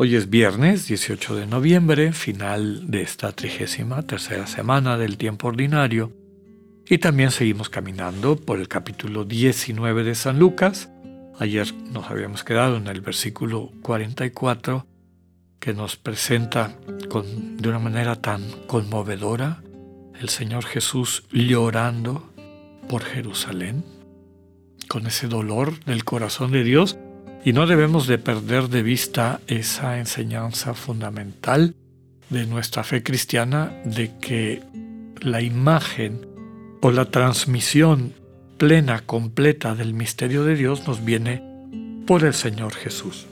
Hoy es viernes 18 de noviembre, final de esta trigésima tercera semana del tiempo ordinario, y también seguimos caminando por el capítulo 19 de San Lucas. Ayer nos habíamos quedado en el versículo 44 que nos presenta con, de una manera tan conmovedora el Señor Jesús llorando por Jerusalén, con ese dolor del corazón de Dios y no debemos de perder de vista esa enseñanza fundamental de nuestra fe cristiana de que la imagen o la transmisión plena, completa del misterio de Dios nos viene por el Señor Jesús.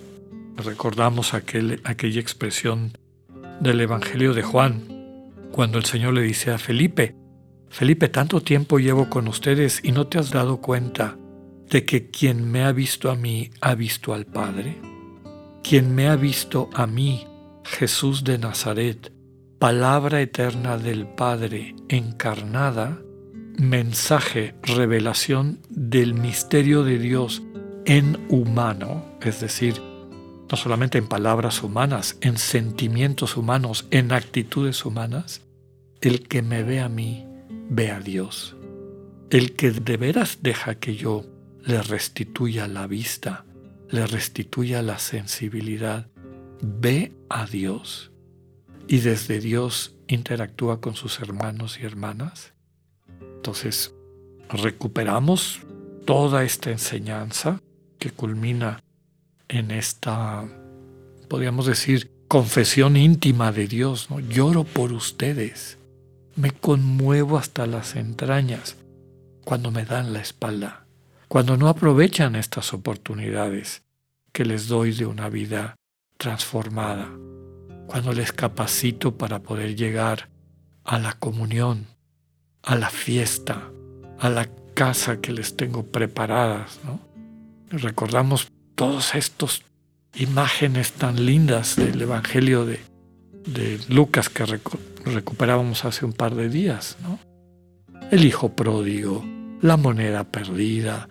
Recordamos aquel, aquella expresión del Evangelio de Juan, cuando el Señor le dice a Felipe, Felipe, tanto tiempo llevo con ustedes y no te has dado cuenta de que quien me ha visto a mí ha visto al Padre? Quien me ha visto a mí, Jesús de Nazaret, palabra eterna del Padre encarnada, mensaje, revelación del misterio de Dios en humano, es decir, no solamente en palabras humanas, en sentimientos humanos, en actitudes humanas, el que me ve a mí, ve a Dios. El que de veras deja que yo le restituya la vista, le restituya la sensibilidad, ve a Dios y desde Dios interactúa con sus hermanos y hermanas. Entonces, recuperamos toda esta enseñanza que culmina en esta, podríamos decir, confesión íntima de Dios. Lloro por ustedes, me conmuevo hasta las entrañas cuando me dan la espalda cuando no aprovechan estas oportunidades que les doy de una vida transformada, cuando les capacito para poder llegar a la comunión, a la fiesta, a la casa que les tengo preparadas. Recordamos todas estas imágenes tan lindas del Evangelio de, de Lucas que recuperábamos hace un par de días. El hijo pródigo, la moneda perdida,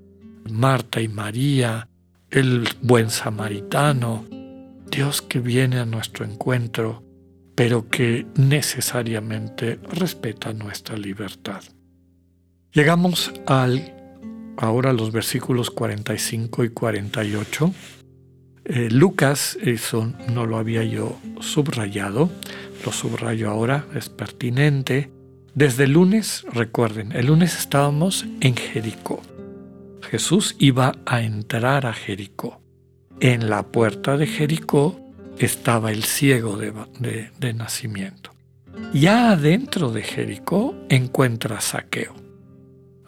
Marta y María, el buen samaritano, Dios que viene a nuestro encuentro, pero que necesariamente respeta nuestra libertad. Llegamos al ahora los versículos 45 y 48. Eh, Lucas, eso no lo había yo subrayado, lo subrayo ahora, es pertinente. Desde el lunes, recuerden, el lunes estábamos en Jericó. Jesús iba a entrar a Jericó. En la puerta de Jericó estaba el ciego de, nacimiento. Ya adentro de Jericó encuentra Saqueo,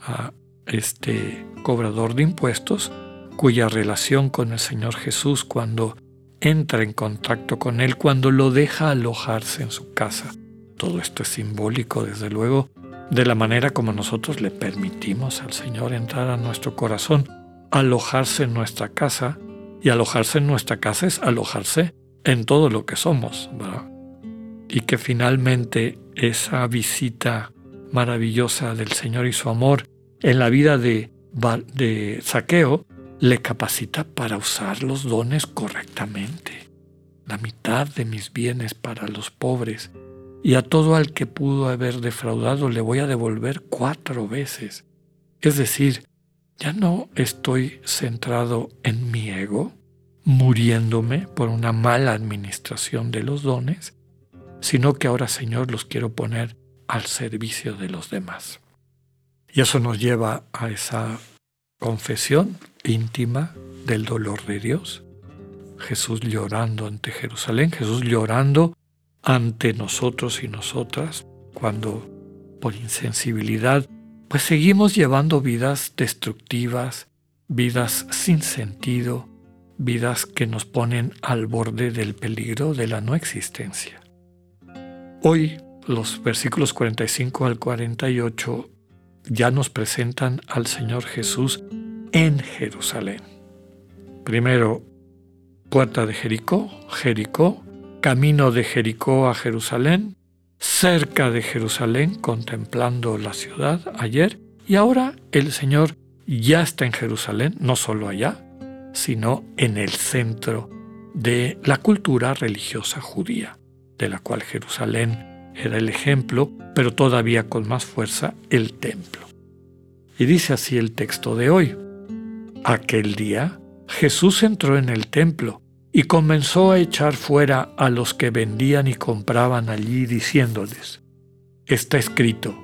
a este cobrador de impuestos, cuya relación con el Señor Jesús cuando entra en contacto con él, cuando lo deja alojarse en su casa. Todo esto es simbólico, desde luego, de la manera como nosotros le permitimos al Señor entrar a nuestro corazón, alojarse en nuestra casa, y alojarse en nuestra casa es alojarse en todo lo que somos, Y que finalmente esa visita maravillosa del Señor y su amor en la vida de, de Saqueo le capacita para usar los dones correctamente. La mitad de mis bienes para los pobres y a todo al que pudo haber defraudado le voy a devolver cuatro veces. Es decir, ya no estoy centrado en mi ego, muriéndome por una mala administración de los dones, sino que ahora, Señor, los quiero poner al servicio de los demás. Y eso nos lleva a esa confesión íntima del dolor de Dios. Jesús llorando ante Jerusalén, Jesús llorando ante nosotros y nosotras cuando por insensibilidad pues seguimos llevando vidas destructivas, vidas sin sentido, vidas que nos ponen al borde del peligro de la no existencia. Hoy los versículos 45 al 48 ya nos presentan al Señor Jesús en Jerusalén. Primero, puerta de Jericó, Jericó, camino de Jericó a Jerusalén, cerca de Jerusalén, contemplando la ciudad ayer, y ahora el Señor ya está en Jerusalén, no solo allá, sino en el centro de la cultura religiosa judía, de la cual Jerusalén era el ejemplo, pero todavía con más fuerza el templo. Y dice así el texto de hoy. Aquel día Jesús entró en el templo y comenzó a echar fuera a los que vendían y compraban allí diciéndoles, Está escrito,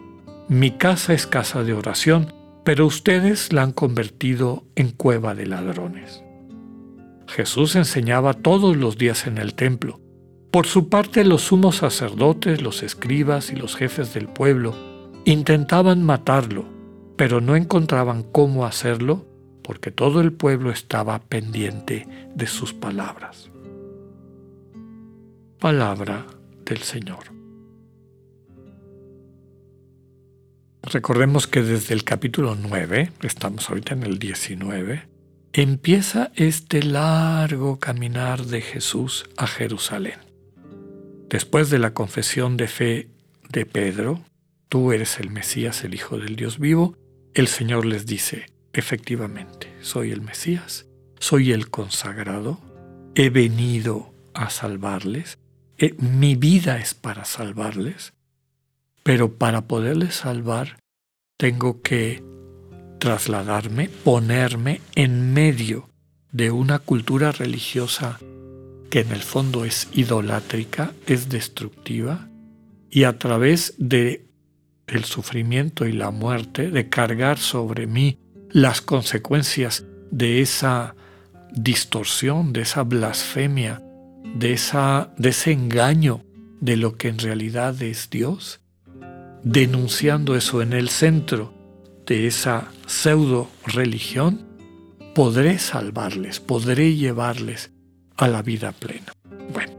mi casa es casa de oración, pero ustedes la han convertido en cueva de ladrones. Jesús enseñaba todos los días en el templo. Por su parte, los sumos sacerdotes, los escribas y los jefes del pueblo intentaban matarlo, pero no encontraban cómo hacerlo porque todo el pueblo estaba pendiente de sus palabras. Palabra del Señor. Recordemos que desde el capítulo 9, estamos ahorita en el 19, empieza este largo caminar de Jesús a Jerusalén. Después de la confesión de fe de Pedro, tú eres el Mesías, el Hijo del Dios vivo, el Señor les dice, efectivamente, soy el Mesías, soy el consagrado, he venido a salvarles, eh, mi vida es para salvarles, pero para poderles salvar tengo que trasladarme, ponerme en medio de una cultura religiosa que en el fondo es idolátrica, es destructiva, y a través de el sufrimiento y la muerte, de cargar sobre mí las consecuencias de esa distorsión, de esa blasfemia, de, esa, de ese engaño de lo que en realidad es Dios, denunciando eso en el centro de esa pseudo religión, podré salvarles, podré llevarles a la vida plena. Bueno,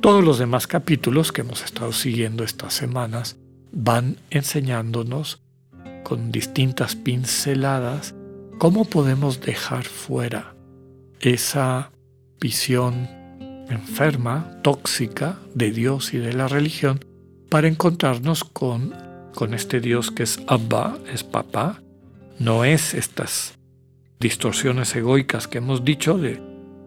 todos los demás capítulos que hemos estado siguiendo estas semanas van enseñándonos con distintas pinceladas cómo podemos dejar fuera esa visión enferma, tóxica de Dios y de la religión para encontrarnos con, con este Dios que es Abba, es papá, no es estas distorsiones egoicas que hemos dicho de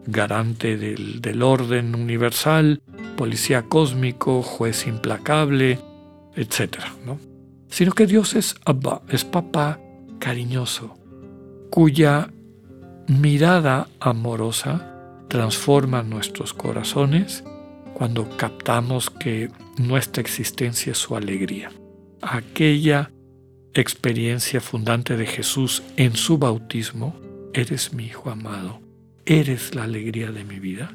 garante del, del orden universal, policía cósmico, juez implacable, etc. ¿no? Sino que Dios es Abba, es papá cariñoso, cuya mirada amorosa transforma nuestros corazones cuando captamos que nuestra existencia es su alegría. Aquella experiencia fundante de Jesús en su bautismo, eres mi Hijo amado, eres la alegría de mi vida,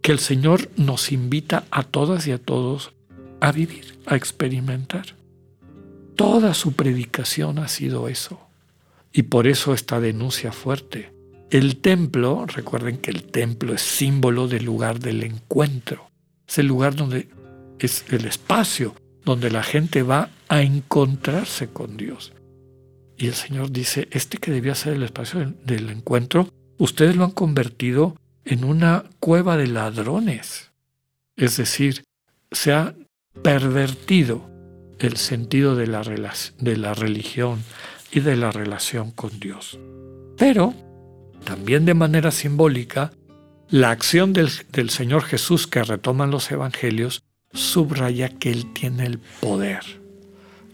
que el Señor nos invita a todas y a todos a vivir, a experimentar. Toda su predicación ha sido eso. Y por eso esta denuncia fuerte. El templo, recuerden que el templo es símbolo del lugar del encuentro. Es el lugar donde es el espacio donde la gente va a encontrarse con Dios. Y el Señor dice, este que debía ser el espacio del encuentro, ustedes lo han convertido en una cueva de ladrones. Es decir, se ha pervertido el sentido de la, de la religión y de la relación con Dios. Pero, también de manera simbólica, la acción del, Señor Jesús que retoman los evangelios subraya que Él tiene el poder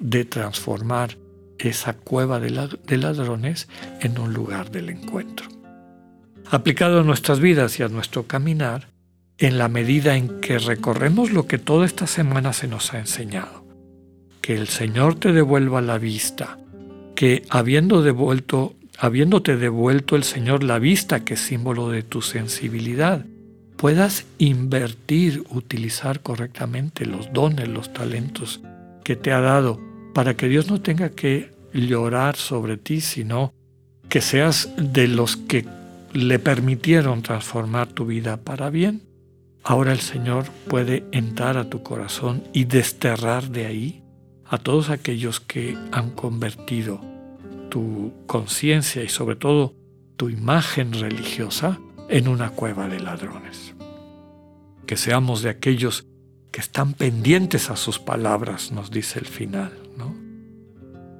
de transformar esa cueva de, ladrones en un lugar del encuentro. Aplicado a nuestras vidas y a nuestro caminar, en la medida en que recorremos lo que toda esta semana se nos ha enseñado, que el Señor te devuelva la vista, que habiendo devuelto, habiéndote devuelto el Señor la vista, que es símbolo de tu sensibilidad, puedas invertir, utilizar correctamente los dones, los talentos que te ha dado, para que Dios no tenga que llorar sobre ti, sino que seas de los que le permitieron transformar tu vida para bien. Ahora el Señor puede entrar a tu corazón y desterrar de ahí a todos aquellos que han convertido tu conciencia y sobre todo tu imagen religiosa en una cueva de ladrones. Que seamos de aquellos que están pendientes a sus palabras, nos dice el final. ¿no?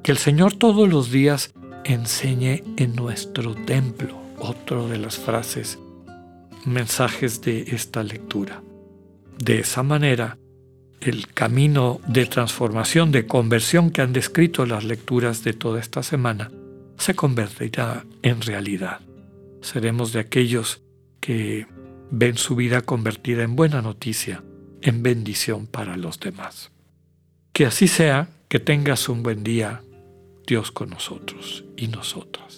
Que el Señor todos los días enseñe en nuestro templo, otro de las frases, mensajes de esta lectura. De esa manera, el camino de transformación, de conversión que han descrito las lecturas de toda esta semana, se convertirá en realidad. Seremos de aquellos que ven su vida convertida en buena noticia, en bendición para los demás. Que así sea, que tengas un buen día, Dios con nosotros y nosotras.